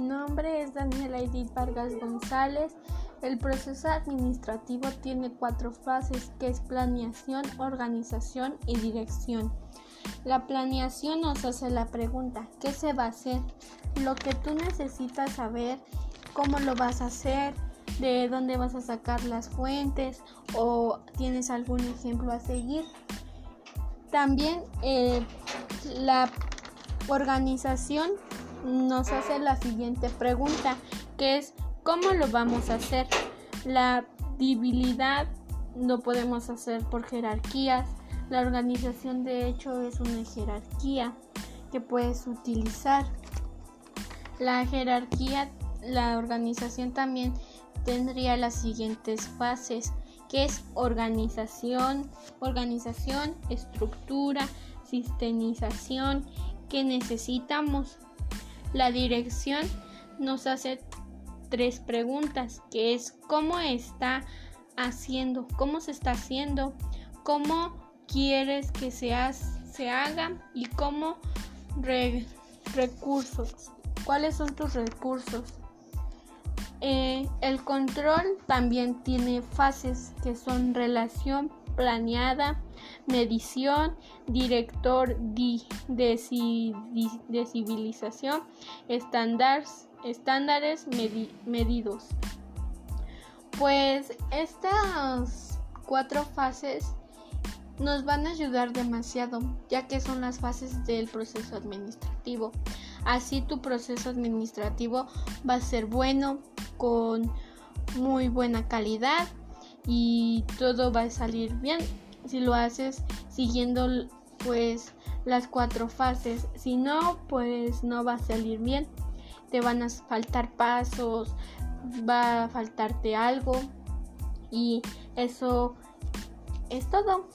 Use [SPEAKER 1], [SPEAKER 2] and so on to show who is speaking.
[SPEAKER 1] nombre es Daniela Edith Vargas González. El proceso administrativo tiene cuatro fases, que es planeación, organización y dirección. La planeación nos hace la pregunta, ¿qué se va a hacer? Lo que tú necesitas saber, cómo lo vas a hacer, de dónde vas a sacar las fuentes o tienes algún ejemplo a seguir. También eh, la organización nos hace la siguiente pregunta, que es ¿cómo lo vamos a hacer? La debilidad no podemos hacer por jerarquías. La organización de hecho es una jerarquía que puedes utilizar. La jerarquía, la organización también tendría las siguientes fases, que es organización, organización, estructura, sistemización que necesitamos la dirección nos hace tres preguntas, que es cómo está haciendo, cómo se está haciendo, cómo quieres que se, haga y cómo recursos, cuáles son tus recursos. Eh, el control también tiene fases que son relación planeada, medición, director de, civilización, estándares, estándares medidos. Pues estas cuatro fases nos van a ayudar demasiado, ya que son las fases del proceso administrativo. Así tu proceso administrativo va a ser bueno, con muy buena calidad y todo va a salir bien. Si lo haces siguiendo pues las cuatro fases si no pues no va a salir bien. Te van a faltar pasos va a faltarte algo y eso es todo